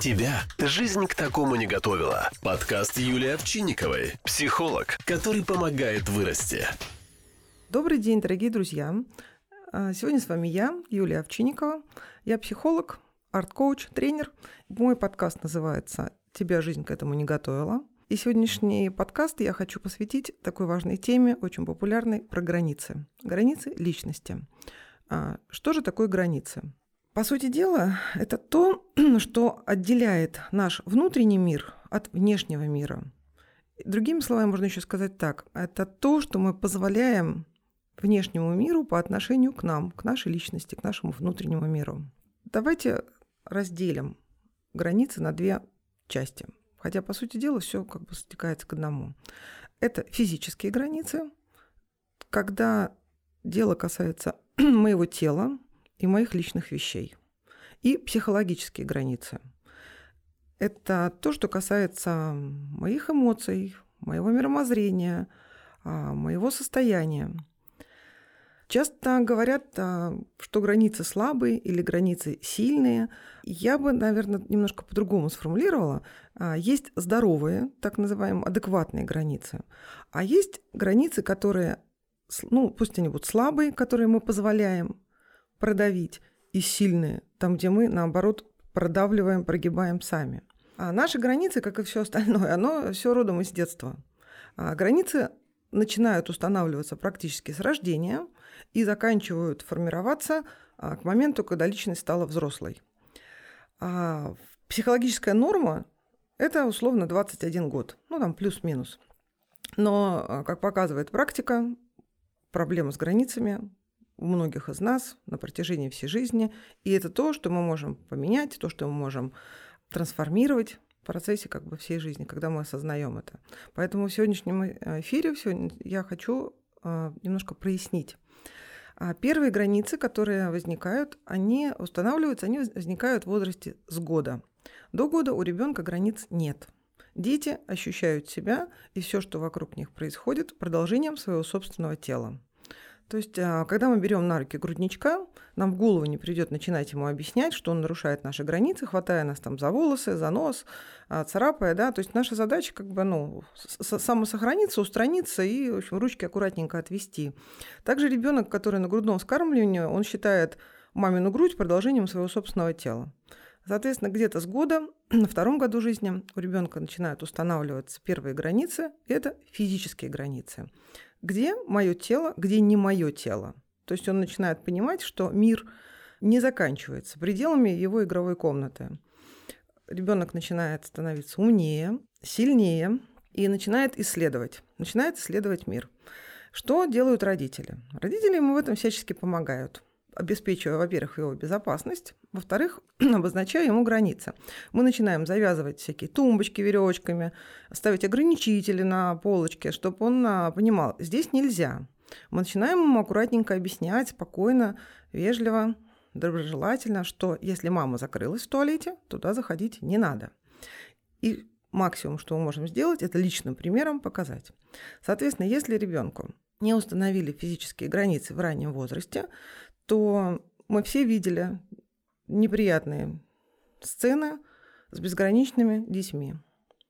Тебя жизнь к такому не готовила. Подкаст Юлии Овчинниковой, психолог, который помогает вырасти. Добрый день, дорогие друзья. А, сегодня с вами я, Юлия Овчинникова. Я психолог, арт-коуч, тренер. Мой подкаст называется «Тебя жизнь к этому не готовила». И сегодняшний подкаст я хочу посвятить такой важной теме, очень популярной, про границы. Границы личности. А, что же такое границы? По сути дела, это то, что отделяет наш внутренний мир от внешнего мира. Другими словами, можно еще сказать так. Это то, что мы позволяем внешнему миру по отношению к нам, к нашей личности, к нашему внутреннему миру. Давайте разделим границы на две части. Хотя, по сути дела, все как бы стекается к одному. Это физические границы, когда дело касается моего тела, и моих личных вещей. И психологические границы. Это то, что касается моих эмоций, моего мировоззрения, а, моего состояния. Часто говорят, а, что границы слабые или границы сильные. Я бы, наверное, немножко по-другому сформулировала. А, есть здоровые, так называемые, адекватные границы. А есть границы, которые, ну, пусть они будут слабые, которые мы позволяем продавить, и сильные, там, где мы, наоборот, продавливаем, прогибаем сами. А наши границы, как и все остальное, оно все родом из детства. А границы начинают устанавливаться практически с рождения и заканчивают формироваться а, к моменту, когда личность стала взрослой. А психологическая норма – это условно 21 год, ну там плюс-минус. Но, а, как показывает практика, проблемы с границами у многих из нас на протяжении всей жизни. И это то, что мы можем поменять, то, что мы можем трансформировать в процессе как бы всей жизни, когда мы осознаем это. Поэтому в сегодняшнем э, эфире сегодня я хочу э, немножко прояснить. А первые границы, которые возникают, они устанавливаются, они возникают в возрасте с года. До года у ребенка границ нет. Дети ощущают себя и все, что вокруг них происходит, продолжением своего собственного тела. То есть, а, когда мы берем на руки грудничка, нам в голову не придет начинать ему объяснять, что он нарушает наши границы, хватая нас там за волосы, за нос, а, царапая, да. То есть наша задача как бы, ну, самосохраниться, устраниться и, в общем, ручки аккуратненько отвести. Также ребенок, который на грудном вскармливании, он считает мамину грудь продолжением своего собственного тела. Соответственно, где-то с года, на втором году жизни у ребенка начинают устанавливаться первые границы, это физические границы где мое тело, где не мое тело. То есть он начинает понимать, что мир не заканчивается пределами его игровой комнаты. Ребенок начинает становиться умнее, сильнее и начинает исследовать, начинает исследовать мир. Что делают родители? Родители ему в этом всячески помогают обеспечивая, во-первых, его безопасность, во-вторых, обозначая ему границы. Мы начинаем завязывать всякие тумбочки веревочками, ставить ограничители на полочке, чтобы он а, понимал, здесь нельзя. Мы начинаем ему аккуратненько объяснять, спокойно, вежливо, доброжелательно, что если мама закрылась в туалете, туда заходить не надо. И максимум, что мы можем сделать, это личным примером показать. Соответственно, если ребенку не установили физические границы в раннем возрасте, то мы все видели неприятные сцены с безграничными детьми,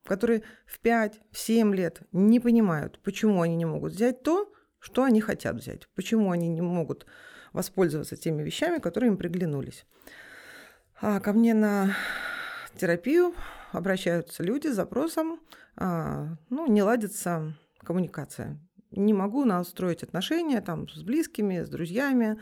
которые в 5-7 лет не понимают, почему они не могут взять то, что они хотят взять, почему они не могут воспользоваться теми вещами, которые им приглянулись. А ко мне на терапию обращаются люди с запросом, а, ну, не ладится коммуникация. Не могу настроить отношения там, с близкими, с друзьями,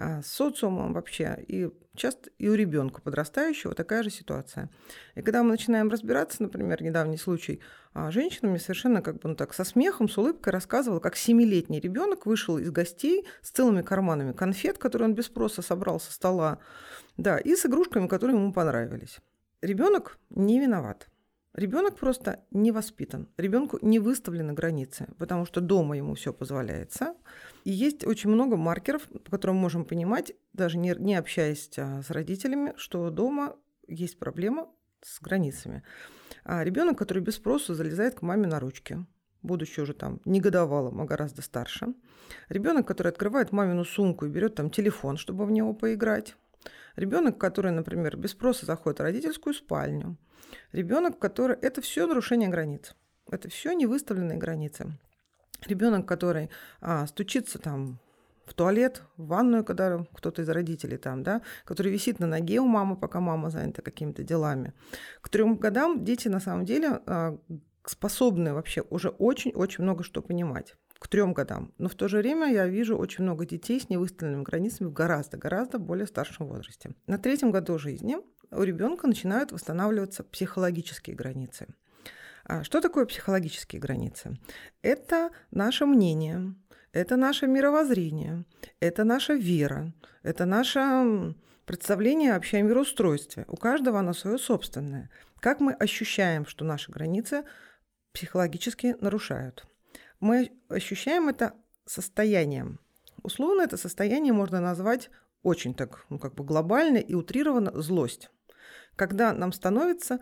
с социумом вообще. И часто и у ребенка подрастающего такая же ситуация. И когда мы начинаем разбираться, например, недавний случай, а, женщина мне совершенно как бы ну, так со смехом, с улыбкой рассказывала, как семилетний ребенок вышел из гостей с целыми карманами конфет, которые он без спроса собрал со стола, да, и с игрушками, которые ему понравились. Ребенок не виноват. Ребенок просто не воспитан, ребенку не выставлены границы, потому что дома ему все позволяется. И есть очень много маркеров, по которым мы можем понимать, даже не, не общаясь а, с родителями, что дома есть проблема с границами. А ребенок, который без спроса залезает к маме на ручки, будучи уже там не годовалым, а гораздо старше. Ребенок, который открывает мамину сумку и берет там телефон, чтобы в него поиграть Ребенок, который, например, без спроса заходит в родительскую спальню. Ребенок, который... Это все нарушение границ. Это все не выставленные границы. Ребенок, который а, стучится там в туалет, в ванную, когда кто-то из родителей там, да, который висит на ноге у мамы, пока мама занята какими-то делами. К трем годам дети на самом деле а, способны вообще уже очень-очень много что понимать к трем годам. Но в то же время я вижу очень много детей с невыставленными границами в гораздо-гораздо более старшем возрасте. На третьем году жизни у ребенка начинают восстанавливаться психологические границы. А что такое психологические границы? Это наше мнение, это наше мировоззрение, это наша вера, это наше представление вообще о мироустройстве. У каждого оно свое собственное. Как мы ощущаем, что наши границы психологически нарушают? Мы ощущаем это состоянием. Условно это состояние можно назвать очень так, ну, как бы глобально и утрированно злость. Когда нам становится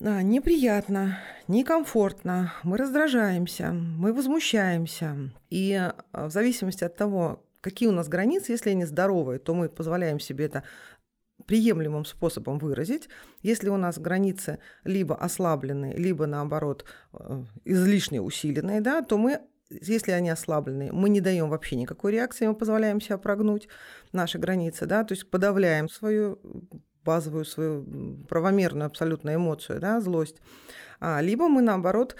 а, неприятно, некомфортно, мы раздражаемся, мы возмущаемся. И а, в зависимости от того, какие у нас границы, если они здоровые, то мы позволяем себе это приемлемым способом выразить. Если у нас границы либо ослабленные, либо наоборот э, излишне усиленные, да, то мы если они ослабленные, мы не даем вообще никакой реакции, мы позволяем себя прогнуть наши границы, да, то есть подавляем свою базовую свою правомерную абсолютно эмоцию, да, злость, а, либо мы, наоборот,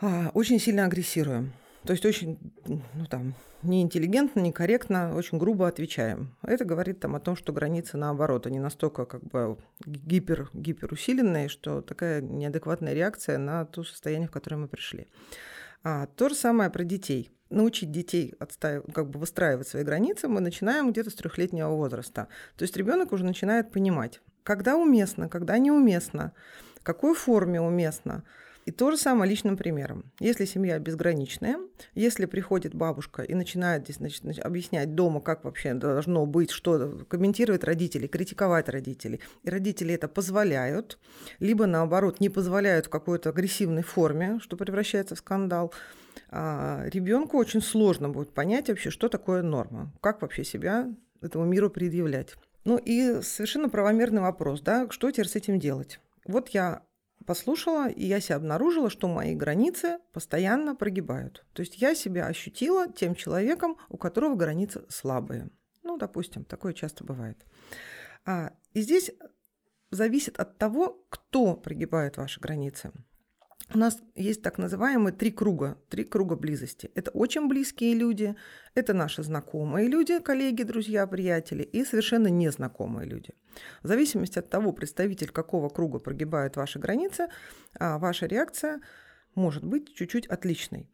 а, очень сильно агрессируем. То есть очень, ну там, неинтеллигентно, некорректно, очень грубо отвечаем. Это говорит там о том, что границы наоборот, они настолько как бы гипер, гиперусиленные, что такая неадекватная реакция на то состояние, в которое мы пришли. А, то же самое про детей научить детей отстаив... как бы выстраивать свои границы мы начинаем где-то с трехлетнего возраста. То есть ребенок уже начинает понимать, когда уместно, когда неуместно, в какой форме уместно. И то же самое личным примером. Если семья безграничная, если приходит бабушка и начинает здесь значит, объяснять дома, как вообще должно быть, что комментировать родители, критиковать родителей, и родители это позволяют, либо наоборот не позволяют в какой-то агрессивной форме, что превращается в скандал, а, ребенку очень сложно будет понять вообще, что такое норма, как вообще себя этому миру предъявлять. Ну и совершенно правомерный вопрос, да, что теперь с этим делать? Вот я послушала, и я себя обнаружила, что мои границы постоянно прогибают. То есть я себя ощутила тем человеком, у которого границы слабые. Ну, допустим, такое часто бывает. А, и здесь зависит от того, кто прогибает ваши границы. У нас есть так называемые три круга, три круга близости. Это очень близкие люди, это наши знакомые люди, коллеги, друзья, приятели и совершенно незнакомые люди. В зависимости от того, представитель какого круга прогибает ваши границы, а, ваша реакция может быть чуть-чуть отличной.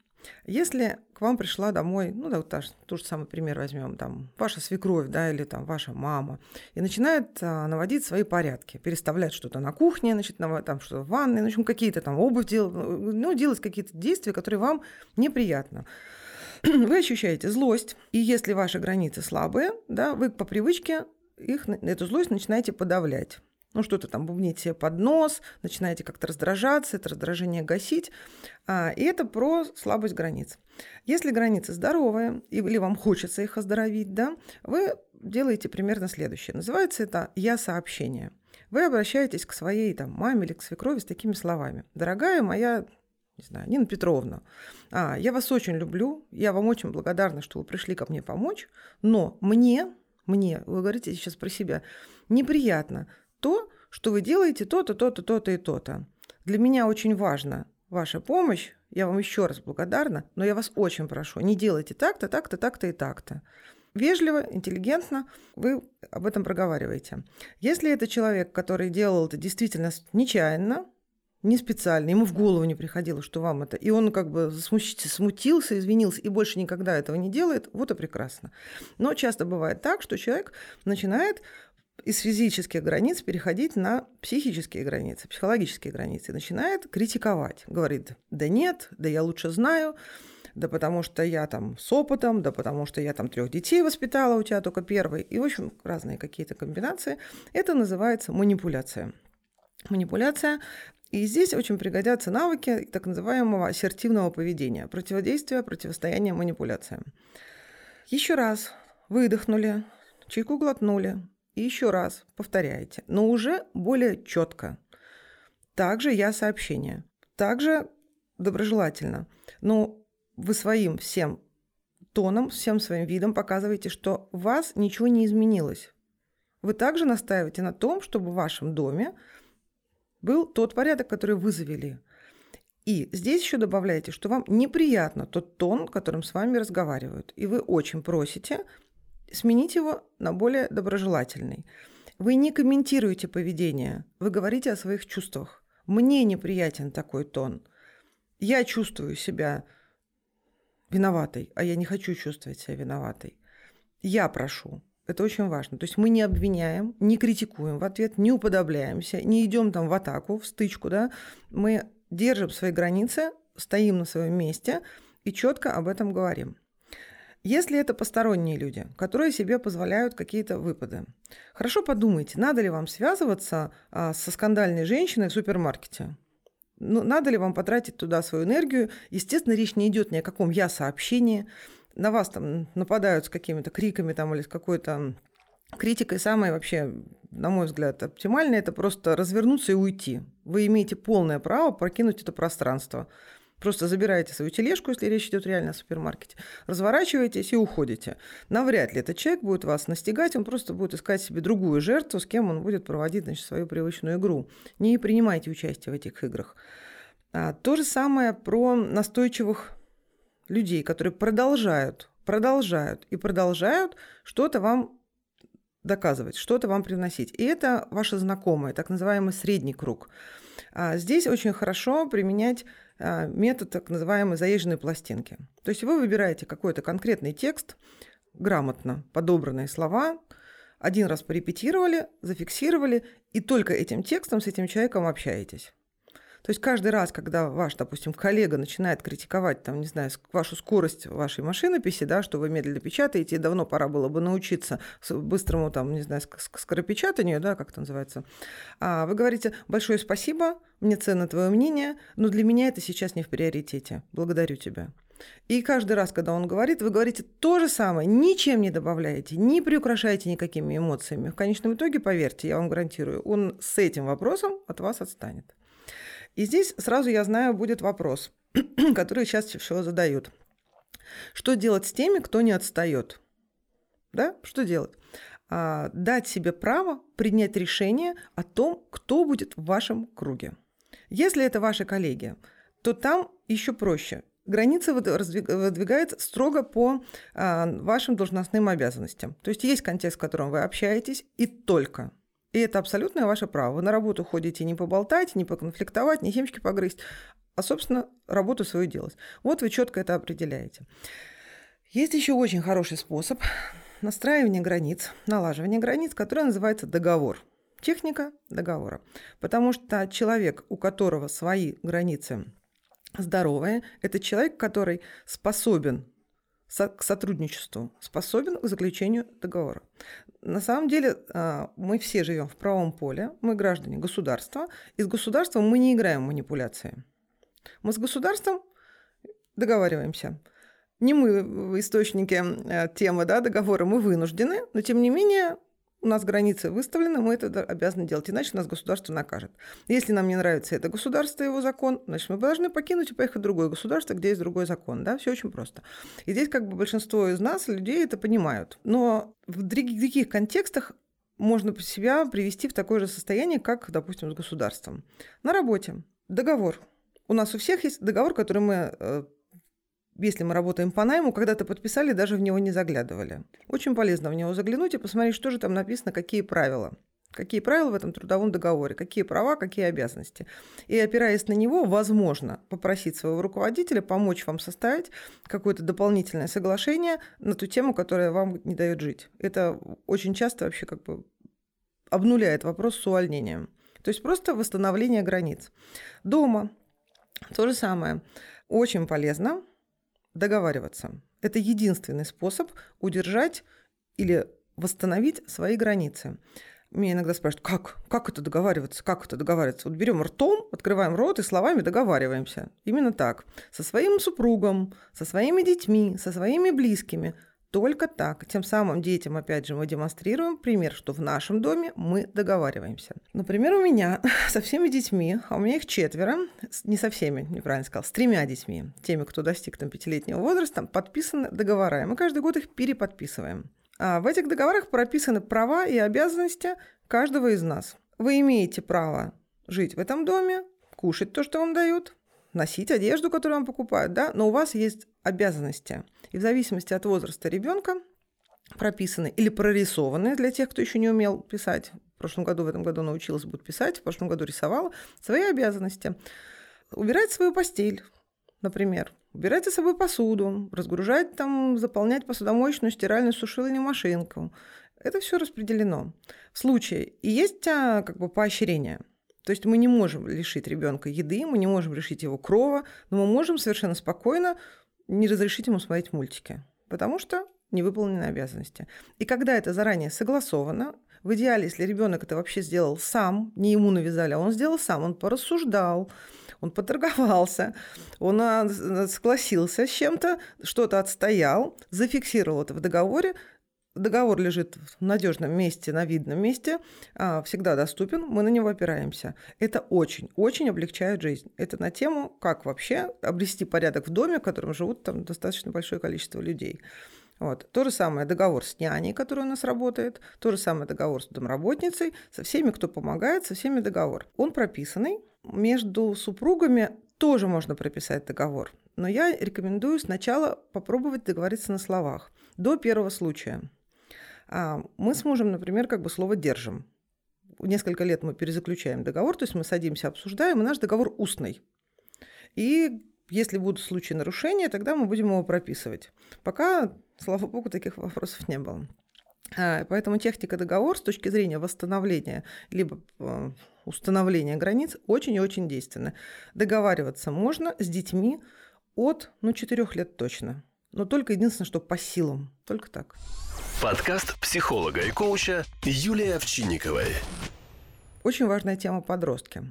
Если к вам пришла домой, ну да, вот та, тот же самый пример возьмем, там, ваша свекровь, да, или там ваша мама, и начинает а, наводить свои порядки, переставлять что-то на кухне, значит, на, там что-то в ванной, ну, в общем, какие-то там обувь делать, ну, делать какие-то действия, которые вам неприятно. Вы ощущаете злость, и если ваши границы слабые, да, вы по привычке их, эту злость начинаете подавлять ну, что-то там бубнить себе под нос, начинаете как-то раздражаться, это раздражение гасить. А, и это про слабость границ. Если границы здоровые, или вам хочется их оздоровить, да, вы делаете примерно следующее. Называется это «я-сообщение». Вы обращаетесь к своей там, маме или к свекрови с такими словами. «Дорогая моя не знаю, Нина Петровна, а, я вас очень люблю, я вам очень благодарна, что вы пришли ко мне помочь, но мне, мне, вы говорите сейчас про себя, неприятно, то, что вы делаете то-то, то-то, то-то и то-то. Для меня очень важна ваша помощь, я вам еще раз благодарна, но я вас очень прошу, не делайте так-то, так-то, так-то и так-то. Вежливо, интеллигентно вы об этом проговариваете. Если это человек, который делал это действительно нечаянно, не специально, ему в голову не приходило, что вам это, и он как бы смутился, извинился и больше никогда этого не делает, вот и прекрасно. Но часто бывает так, что человек начинает из физических границ переходить на психические границы, психологические границы. начинает критиковать. Говорит, да нет, да я лучше знаю, да потому что я там с опытом, да потому что я там трех детей воспитала, у тебя только первый. И, в общем, разные какие-то комбинации. Это называется манипуляция. Манипуляция и здесь очень пригодятся навыки так называемого ассертивного поведения, противодействия, противостояния манипуляциям. Еще раз выдохнули, чайку глотнули, и еще раз повторяете, но уже более четко. Также я сообщение. Также доброжелательно. Но вы своим всем тоном, всем своим видом показываете, что у вас ничего не изменилось. Вы также настаиваете на том, чтобы в вашем доме был тот порядок, который вы завели. И здесь еще добавляете, что вам неприятно тот тон, которым с вами разговаривают. И вы очень просите сменить его на более доброжелательный. Вы не комментируете поведение, вы говорите о своих чувствах. Мне неприятен такой тон. Я чувствую себя виноватой, а я не хочу чувствовать себя виноватой. Я прошу. Это очень важно. То есть мы не обвиняем, не критикуем в ответ, не уподобляемся, не идем там в атаку, в стычку, да. Мы держим свои границы, стоим на своем месте и четко об этом говорим. Если это посторонние люди, которые себе позволяют какие-то выпады, хорошо подумайте, надо ли вам связываться а, со скандальной женщиной в супермаркете. Ну, надо ли вам потратить туда свою энергию? Естественно, речь не идет ни о каком я-сообщении. На вас там нападают с какими-то криками там, или с какой-то критикой. Самое вообще, на мой взгляд, оптимальное – это просто развернуться и уйти. Вы имеете полное право прокинуть это пространство. Просто забираете свою тележку, если речь идет реально о супермаркете, разворачиваетесь и уходите. Навряд ли этот человек будет вас настигать, он просто будет искать себе другую жертву, с кем он будет проводить значит, свою привычную игру. Не принимайте участие в этих играх. А, то же самое про настойчивых людей, которые продолжают, продолжают и продолжают что-то вам доказывать, что-то вам приносить. И это ваши знакомые, так называемый средний круг. А здесь очень хорошо применять метод так называемой заезженной пластинки. То есть вы выбираете какой-то конкретный текст, грамотно подобранные слова, один раз порепетировали, зафиксировали, и только этим текстом с этим человеком общаетесь. То есть каждый раз, когда ваш, допустим, коллега начинает критиковать, там, не знаю, вашу скорость вашей машинописи, да, что вы медленно печатаете, и давно пора было бы научиться быстрому, там, не знаю, скоропечатанию, да, как это называется, а вы говорите «большое спасибо, мне ценно твое мнение, но для меня это сейчас не в приоритете. Благодарю тебя». И каждый раз, когда он говорит, вы говорите то же самое, ничем не добавляете, не приукрашаете никакими эмоциями. В конечном итоге, поверьте, я вам гарантирую, он с этим вопросом от вас отстанет. И здесь сразу я знаю, будет вопрос, который чаще всего задают. Что делать с теми, кто не отстает? Да? Что делать? А, дать себе право принять решение о том, кто будет в вашем круге. Если это ваши коллеги, то там еще проще. Граница выдвигается строго по а, вашим должностным обязанностям. То есть есть контекст, в котором вы общаетесь, и только – и это абсолютное ваше право. Вы на работу ходите не поболтать, не поконфликтовать, не семечки погрызть, а, собственно, работу свою делать. Вот вы четко это определяете. Есть еще очень хороший способ настраивания границ, налаживания границ, который называется договор. Техника договора. Потому что человек, у которого свои границы здоровые, это человек, который способен к сотрудничеству, способен к заключению договора. На самом деле а, мы все живем в правом поле, мы граждане государства, и с государством мы не играем в манипуляции. Мы с государством договариваемся. Не мы источники э, темы да, договора, мы вынуждены, но тем не менее у нас границы выставлены, мы это обязаны делать, иначе нас государство накажет. Если нам не нравится это государство, его закон, значит, мы должны покинуть и поехать в другое государство, где есть другой закон. Да? Все очень просто. И здесь как бы большинство из нас, людей, это понимают. Но в других контекстах можно себя привести в такое же состояние, как, допустим, с государством. На работе договор. У нас у всех есть договор, который мы э, если мы работаем по найму, когда-то подписали, даже в него не заглядывали. Очень полезно в него заглянуть и посмотреть, что же там написано, какие правила. Какие правила в этом трудовом договоре, какие права, какие обязанности. И опираясь на него, возможно попросить своего руководителя помочь вам составить какое-то дополнительное соглашение на ту тему, которая вам не дает жить. Это очень часто вообще как бы обнуляет вопрос с увольнением. То есть просто восстановление границ. Дома то же самое. Очень полезно договариваться. Это единственный способ удержать или восстановить свои границы. Меня иногда спрашивают, как? Как это договариваться? Как это договариваться? Вот берем ртом, открываем рот и словами договариваемся. Именно так. Со своим супругом, со своими детьми, со своими близкими. Только так. Тем самым детям, опять же, мы демонстрируем пример, что в нашем доме мы договариваемся. Например, у меня со всеми детьми, а у меня их четверо, не со всеми, неправильно сказал, с тремя детьми, теми, кто достиг там пятилетнего возраста, подписаны договора. И мы каждый год их переподписываем. А в этих договорах прописаны права и обязанности каждого из нас. Вы имеете право жить в этом доме, кушать то, что вам дают, носить одежду, которую вам покупают, да, но у вас есть обязанности. И в зависимости от возраста ребенка прописаны или прорисованы для тех, кто еще не умел писать. В прошлом году, в этом году научилась будет писать, в прошлом году рисовала свои обязанности. Убирать свою постель, например. Убирать за собой посуду, разгружать там, заполнять посудомоечную, стиральную, сушильную машинку. Это все распределено. В случае и есть а, как бы поощрение – то есть мы не можем лишить ребенка еды, мы не можем лишить его крова, но мы можем совершенно спокойно не разрешить ему смотреть мультики, потому что не выполнены обязанности. И когда это заранее согласовано, в идеале, если ребенок это вообще сделал сам, не ему навязали, а он сделал сам, он порассуждал, он поторговался, он а, согласился с чем-то, что-то отстоял, зафиксировал это в договоре, Договор лежит в надежном месте, на видном месте, а, всегда доступен, мы на него опираемся. Это очень-очень облегчает жизнь. Это на тему, как вообще обрести порядок в доме, в котором живут там достаточно большое количество людей. Вот. То же самое договор с няней, который у нас работает, то же самое договор с домработницей, со всеми, кто помогает, со всеми договор. Он прописанный. Между супругами тоже можно прописать договор. Но я рекомендую сначала попробовать договориться на словах. До первого случая. А мы с мужем, например, как бы слово держим. Несколько лет мы перезаключаем договор, то есть мы садимся, обсуждаем, и наш договор устный. И если будут случаи нарушения, тогда мы будем его прописывать. Пока, слава богу, таких вопросов не было. А, поэтому техника договор с точки зрения восстановления либо а, установления границ очень и очень действенна. Договариваться можно с детьми от ну, 4 лет точно. Но только единственное, что по силам. Только так. Подкаст психолога и коуча Юлии Овчинниковой. Очень важная тема подростки.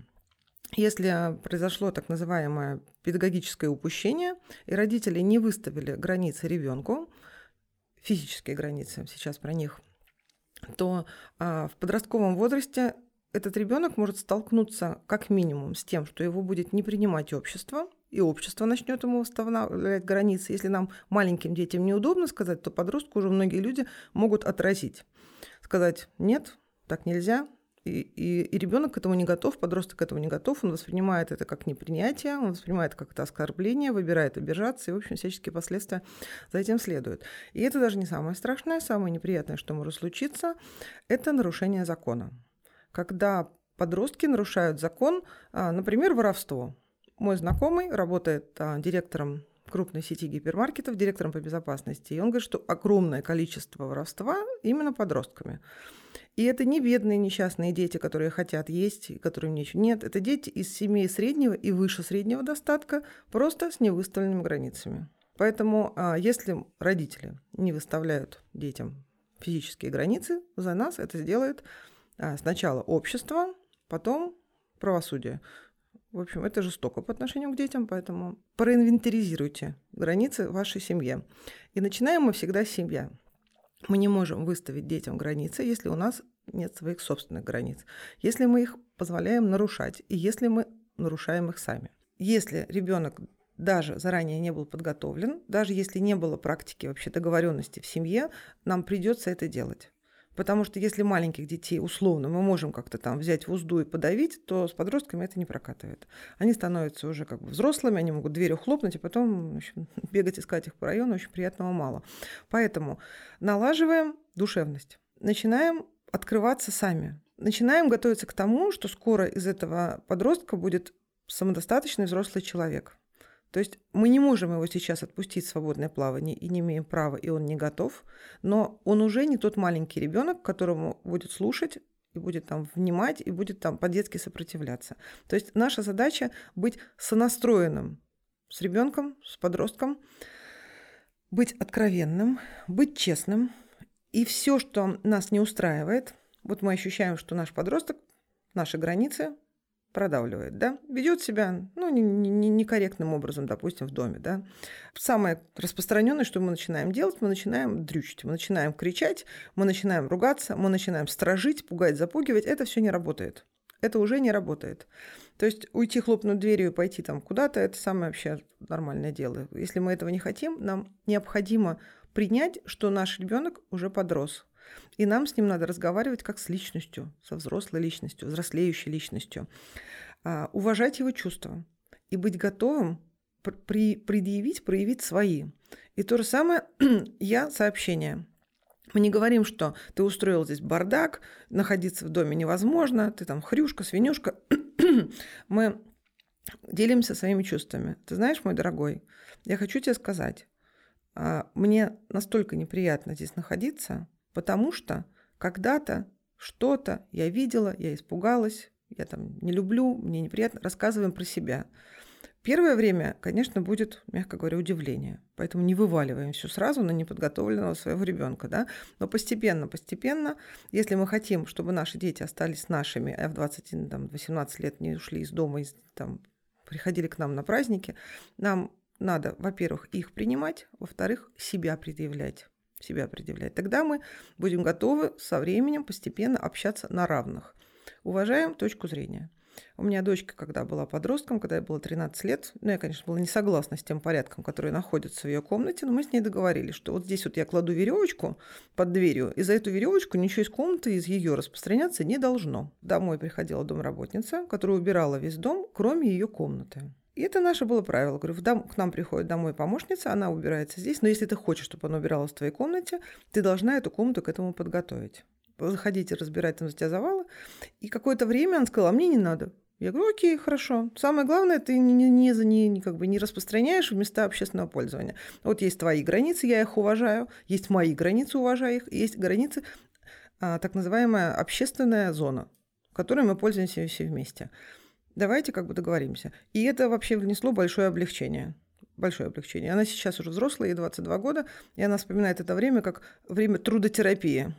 Если произошло так называемое педагогическое упущение, и родители не выставили границы ребенку, физические границы, сейчас про них, то а, в подростковом возрасте этот ребенок может столкнуться как минимум с тем, что его будет не принимать общество, и общество начнет ему устанавливать границы. Если нам, маленьким детям, неудобно сказать, то подростку уже многие люди могут отразить. Сказать «нет, так нельзя», и, и, и ребенок к этому не готов, подросток к этому не готов, он воспринимает это как непринятие, он воспринимает как это оскорбление, выбирает обижаться, и, в общем, всяческие последствия за этим следуют. И это даже не самое страшное, самое неприятное, что может случиться, это нарушение закона. Когда подростки нарушают закон, а, например, воровство. Мой знакомый работает а, директором крупной сети гипермаркетов, директором по безопасности. И он говорит, что огромное количество воровства именно подростками. И это не бедные несчастные дети, которые хотят есть, и которым ничего. Нет, это дети из семей среднего и выше среднего достатка, просто с невыставленными границами. Поэтому а, если родители не выставляют детям физические границы, за нас это сделает а, сначала общество, потом правосудие. В общем, это жестоко по отношению к детям, поэтому проинвентаризируйте границы вашей семье. И начинаем мы всегда с семья. Мы не можем выставить детям границы, если у нас нет своих собственных границ. Если мы их позволяем нарушать, и если мы нарушаем их сами. Если ребенок даже заранее не был подготовлен, даже если не было практики вообще договоренности в семье, нам придется это делать. Потому что если маленьких детей условно мы можем как-то там взять в узду и подавить, то с подростками это не прокатывает. Они становятся уже как бы взрослыми, они могут дверью хлопнуть и потом общем, бегать искать их по району, очень приятного мало. Поэтому налаживаем душевность, начинаем открываться сами, начинаем готовиться к тому, что скоро из этого подростка будет самодостаточный взрослый человек – то есть мы не можем его сейчас отпустить в свободное плавание и не имеем права, и он не готов, но он уже не тот маленький ребенок, которому будет слушать и будет там внимать, и будет там по-детски сопротивляться. То есть наша задача быть сонастроенным с ребенком, с подростком, быть откровенным, быть честным, и все, что нас не устраивает, вот мы ощущаем, что наш подросток, наши границы продавливает, да, ведет себя, ну, некорректным не, не образом, допустим, в доме, да. Самое распространенное, что мы начинаем делать, мы начинаем дрючить, мы начинаем кричать, мы начинаем ругаться, мы начинаем стражить, пугать, запугивать. Это все не работает. Это уже не работает. То есть уйти, хлопнуть дверью и пойти там куда-то, это самое вообще нормальное дело. Если мы этого не хотим, нам необходимо принять, что наш ребенок уже подрос. И нам с ним надо разговаривать как с личностью, со взрослой личностью, взрослеющей личностью. А, уважать его чувства и быть готовым при, предъявить, проявить свои. И то же самое я сообщение. Мы не говорим, что ты устроил здесь бардак, находиться в доме невозможно, ты там хрюшка, свинюшка. Мы делимся своими чувствами. Ты знаешь, мой дорогой, я хочу тебе сказать, а, мне настолько неприятно здесь находиться, потому что когда-то что-то я видела, я испугалась, я там не люблю, мне неприятно, рассказываем про себя. Первое время, конечно, будет, мягко говоря, удивление. Поэтому не вываливаем все сразу на неподготовленного своего ребенка. Да? Но постепенно, постепенно, если мы хотим, чтобы наши дети остались нашими, а в 20-18 лет не ушли из дома, из, там, приходили к нам на праздники, нам надо, во-первых, их принимать, во-вторых, себя предъявлять себя предъявлять. Тогда мы будем готовы со временем постепенно общаться на равных. Уважаем точку зрения. У меня дочка, когда была подростком, когда ей было 13 лет, ну, я, конечно, была не согласна с тем порядком, который находится в ее комнате, но мы с ней договорились, что вот здесь вот я кладу веревочку под дверью, и за эту веревочку ничего из комнаты, из ее распространяться не должно. Домой приходила домработница, которая убирала весь дом, кроме ее комнаты. И это наше было правило. Говорю, дом, к нам приходит домой помощница, она убирается здесь, но если ты хочешь, чтобы она убиралась в твоей комнате, ты должна эту комнату к этому подготовить. Заходите разбирать там за тебя завалы. И какое-то время она сказала, а мне не надо. Я говорю, окей, хорошо. Самое главное, ты не, не, не, не, как бы не распространяешь в места общественного пользования. Вот есть твои границы, я их уважаю, есть мои границы, уважаю их, есть границы, а, так называемая общественная зона, которой мы пользуемся все вместе. Давайте как бы договоримся. И это вообще внесло большое облегчение. Большое облегчение. Она сейчас уже взрослая, ей 22 года, и она вспоминает это время как время трудотерапии.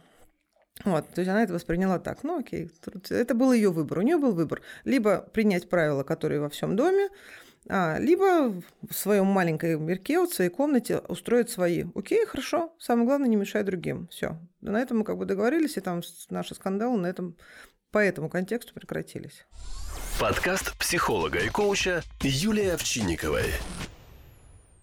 Вот, то есть она это восприняла так. Ну, окей, это был ее выбор. У нее был выбор. Либо принять правила, которые во всем доме, а, либо в своем маленьком мирке, в своей комнате устроить свои. Окей, хорошо. Самое главное, не мешай другим. Все. На этом мы как бы договорились, и там наши скандалы на этом, по этому контексту прекратились. Подкаст психолога и коуча Юлии Овчинниковой.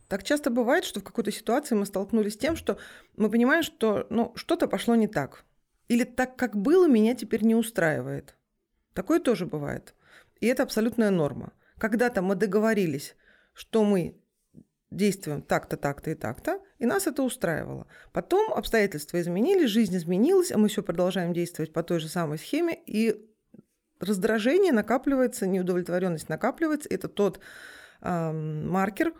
Так часто бывает, что в какой-то ситуации мы столкнулись с тем, что мы понимаем, что ну, что-то пошло не так. Или так, как было, меня теперь не устраивает. Такое тоже бывает. И это абсолютная норма. Когда-то мы договорились, что мы действуем так-то, так-то и так-то, и нас это устраивало. Потом обстоятельства изменились, жизнь изменилась, а мы все продолжаем действовать по той же самой схеме, и раздражение накапливается, неудовлетворенность накапливается. Это тот э, маркер,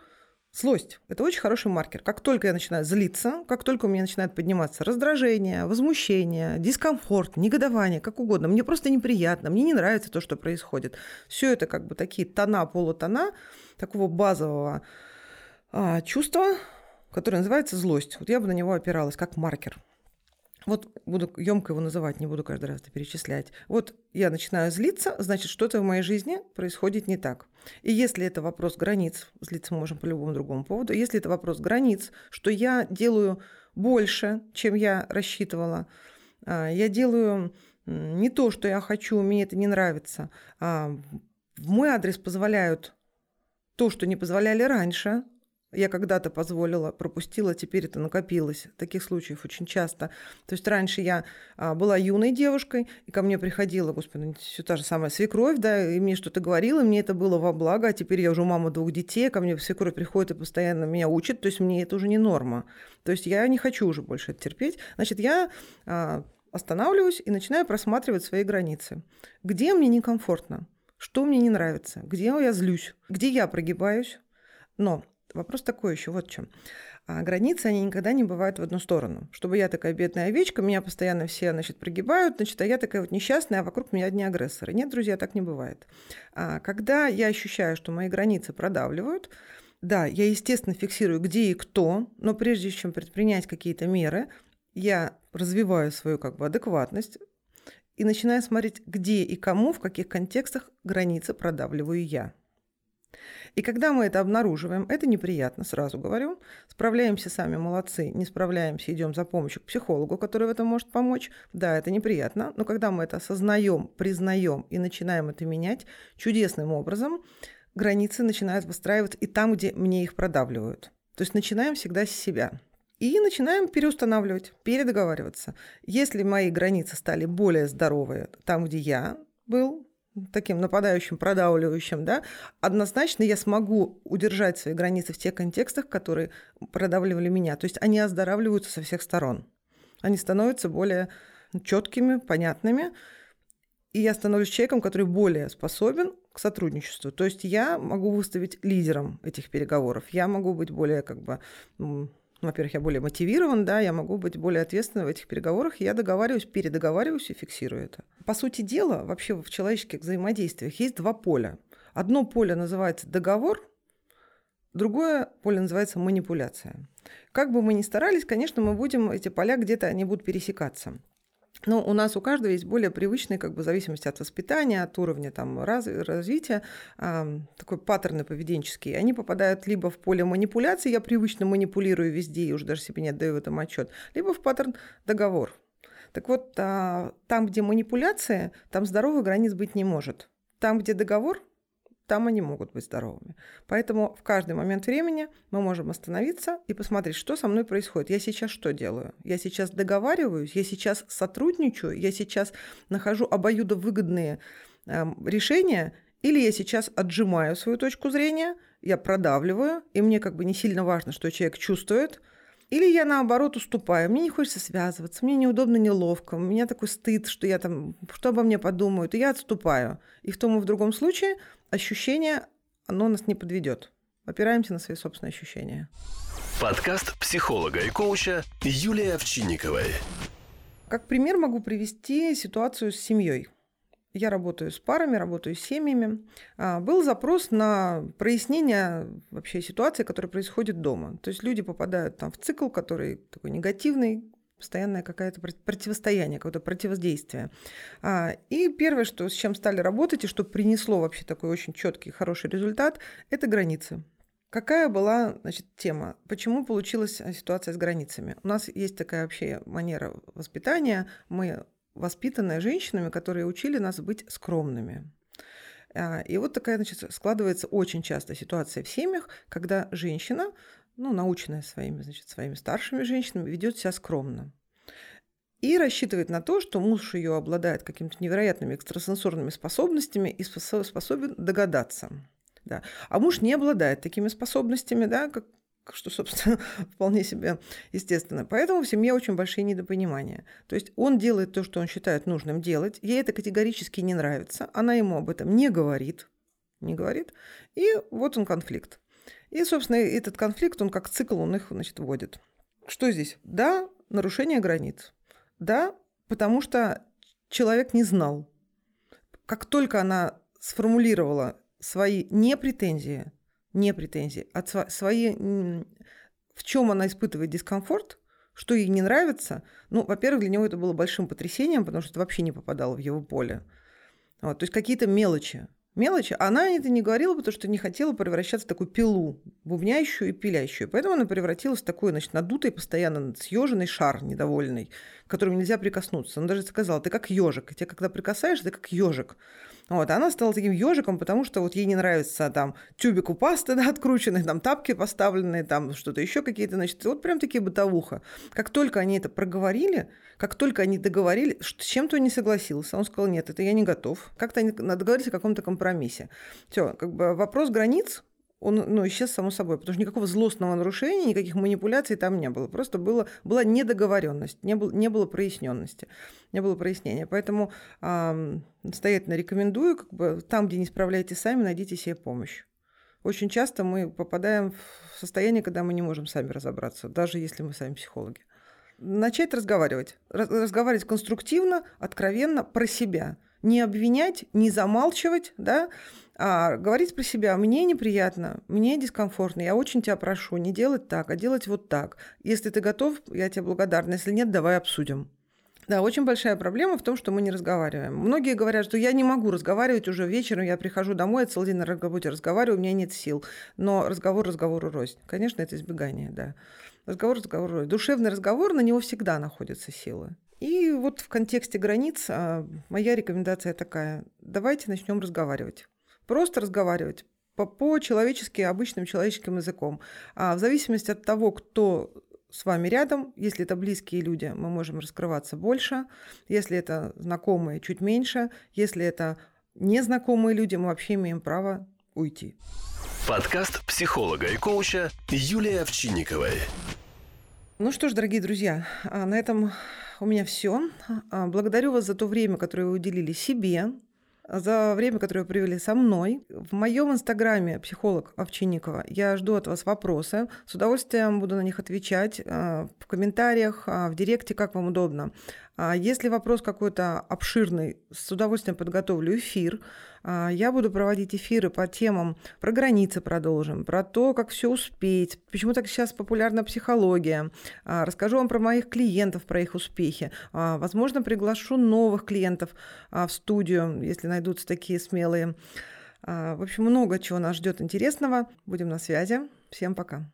Злость – это очень хороший маркер. Как только я начинаю злиться, как только у меня начинает подниматься раздражение, возмущение, дискомфорт, негодование, как угодно, мне просто неприятно, мне не нравится то, что происходит. Все это как бы такие тона, полутона такого базового а, чувства, которое называется злость. Вот я бы на него опиралась как маркер – вот буду емко его называть, не буду каждый раз это перечислять. Вот я начинаю злиться, значит, что-то в моей жизни происходит не так. И если это вопрос границ, злиться мы можем по любому другому поводу, если это вопрос границ, что я делаю больше, чем я рассчитывала, а, я делаю не то, что я хочу, мне это не нравится, а в мой адрес позволяют то, что не позволяли раньше, я когда-то позволила, пропустила, теперь это накопилось. Таких случаев очень часто. То есть раньше я а, была юной девушкой, и ко мне приходила, господи, все та же самая свекровь, да, и мне что-то говорила, мне это было во благо, а теперь я уже мама двух детей, ко мне свекровь приходит и постоянно меня учит, то есть мне это уже не норма. То есть я не хочу уже больше это терпеть. Значит, я а, останавливаюсь и начинаю просматривать свои границы. Где мне некомфортно? Что мне не нравится? Где я злюсь? Где я прогибаюсь? Но Вопрос такой еще, вот в чем. А границы, они никогда не бывают в одну сторону. Чтобы я такая бедная овечка, меня постоянно все, значит, прогибают, значит, а я такая вот несчастная, а вокруг меня одни агрессоры. Нет, друзья, так не бывает. А когда я ощущаю, что мои границы продавливают, да, я, естественно, фиксирую, где и кто, но прежде чем предпринять какие-то меры, я развиваю свою как бы адекватность, и начинаю смотреть, где и кому, в каких контекстах границы продавливаю я. И когда мы это обнаруживаем, это неприятно, сразу говорю. Справляемся сами, молодцы. Не справляемся, идем за помощью к психологу, который в этом может помочь. Да, это неприятно, но когда мы это осознаем, признаем и начинаем это менять чудесным образом, границы начинают выстраиваться и там, где мне их продавливают. То есть начинаем всегда с себя. И начинаем переустанавливать, передоговариваться. Если мои границы стали более здоровые там, где я был, таким нападающим, продавливающим, да, однозначно я смогу удержать свои границы в тех контекстах, которые продавливали меня. То есть они оздоравливаются со всех сторон. Они становятся более четкими, понятными, и я становлюсь человеком, который более способен к сотрудничеству. То есть я могу выставить лидером этих переговоров. Я могу быть более как бы ну, во-первых, я более мотивирован, да, я могу быть более ответственным в этих переговорах, я договариваюсь, передоговариваюсь и фиксирую это. По сути дела, вообще в человеческих взаимодействиях есть два поля. Одно поле называется договор, другое поле называется манипуляция. Как бы мы ни старались, конечно, мы будем, эти поля где-то, они будут пересекаться. Но у нас у каждого есть более привычный, как бы в зависимости от воспитания, от уровня там, раз, развития, э, такой паттерны поведенческие. Они попадают либо в поле манипуляции, я привычно манипулирую везде и уже даже себе не отдаю в этом отчет, либо в паттерн договор. Так вот, а, там, где манипуляция, там здоровых границ быть не может. Там, где договор, там они могут быть здоровыми. Поэтому в каждый момент времени мы можем остановиться и посмотреть, что со мной происходит. Я сейчас что делаю? Я сейчас договариваюсь, я сейчас сотрудничаю, я сейчас нахожу обоюдовыгодные э, решения, или я сейчас отжимаю свою точку зрения, я продавливаю, и мне как бы не сильно важно, что человек чувствует, или я наоборот уступаю. Мне не хочется связываться, мне неудобно, неловко, у меня такой стыд, что я там, что обо мне подумают, и я отступаю. И в том и в другом случае ощущение, оно нас не подведет. Опираемся на свои собственные ощущения. Подкаст психолога и коуча Юлии Овчинниковой. Как пример могу привести ситуацию с семьей. Я работаю с парами, работаю с семьями. А, был запрос на прояснение вообще ситуации, которая происходит дома. То есть люди попадают там в цикл, который такой негативный, постоянное какое-то противостояние, какое-то противодействие. А, и первое, что, с чем стали работать и что принесло вообще такой очень четкий, хороший результат, это границы. Какая была значит, тема? Почему получилась э, ситуация с границами? У нас есть такая вообще манера воспитания. Мы воспитанные женщинами, которые учили нас быть скромными. А, и вот такая, значит, складывается очень часто ситуация в семьях, когда женщина ну, наученная своими, значит, своими старшими женщинами, ведет себя скромно. И рассчитывает на то, что муж ее обладает какими-то невероятными экстрасенсорными способностями и способен догадаться. Да. А муж не обладает такими способностями, да, как, что, собственно, вполне себе естественно. Поэтому в семье очень большие недопонимания. То есть он делает то, что он считает нужным делать, ей это категорически не нравится, она ему об этом не говорит, не говорит, и вот он конфликт. И, собственно, этот конфликт, он как цикл, он их, значит, вводит. Что здесь? Да, нарушение границ. Да, потому что человек не знал. Как только она сформулировала свои не претензии, не претензии, а свои, в чем она испытывает дискомфорт, что ей не нравится, ну, во-первых, для него это было большим потрясением, потому что это вообще не попадало в его поле. Вот, то есть какие-то мелочи мелочи. Она это не говорила, потому что не хотела превращаться в такую пилу, бубнящую и пилящую. Поэтому она превратилась в такой, значит, надутый, постоянно съеженный шар недовольный, к которому нельзя прикоснуться. Она даже сказала, ты как ежик. И тебе, когда прикасаешься, ты как ежик. Вот, она стала таким ежиком, потому что вот ей не нравится там тюбик у пасты, да, открученный, там тапки поставленные, там что-то еще какие-то, значит, вот прям такие бытовуха. Как только они это проговорили, как только они договорились, с чем-то он не согласился, он сказал, нет, это я не готов. Как-то они договорились о каком-то компромиссе. Все, как бы вопрос границ, он ну, исчез само собой, потому что никакого злостного нарушения, никаких манипуляций там не было. Просто было, была недоговоренность, не, было, не было проясненности, не было прояснения. Поэтому э, настоятельно рекомендую, как бы, там, где не справляетесь сами, найдите себе помощь. Очень часто мы попадаем в состояние, когда мы не можем сами разобраться, даже если мы сами психологи начать разговаривать. Разговаривать конструктивно, откровенно, про себя. Не обвинять, не замалчивать, да, а говорить про себя. Мне неприятно, мне дискомфортно, я очень тебя прошу не делать так, а делать вот так. Если ты готов, я тебе благодарна. Если нет, давай обсудим. Да, очень большая проблема в том, что мы не разговариваем. Многие говорят, что я не могу разговаривать уже вечером, я прихожу домой, я целый день на работе разговариваю, у меня нет сил. Но разговор разговору рознь. Конечно, это избегание, да. Разговор разговору рознь. Душевный разговор, на него всегда находятся силы. И вот в контексте границ а, моя рекомендация такая. Давайте начнем разговаривать. Просто разговаривать по-человечески, обычным человеческим языком. А в зависимости от того, кто с вами рядом. Если это близкие люди, мы можем раскрываться больше. Если это знакомые, чуть меньше. Если это незнакомые люди, мы вообще имеем право уйти. Подкаст психолога и коуча Юлии Овчинниковой. Ну что ж, дорогие друзья, а, на этом у меня все. А, благодарю вас за то время, которое вы уделили себе, за время, которое вы провели со мной. В моем инстаграме психолог Овчинникова я жду от вас вопросы. С удовольствием буду на них отвечать э, в комментариях, э, в директе, как вам удобно. А если вопрос какой-то обширный, с удовольствием подготовлю эфир. А, я буду проводить эфиры по темам про границы продолжим, про то, как все успеть, почему так сейчас популярна психология. А, расскажу вам про моих клиентов, про их успехи. Возможно, приглашу новых клиентов в студию, если найдутся такие смелые. В общем, много чего нас ждет интересного. Будем на связи. Всем пока.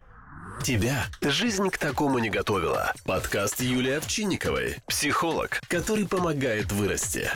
Тебя жизнь к такому не готовила. Подкаст Юлии Овчинниковой. Психолог, который помогает вырасти.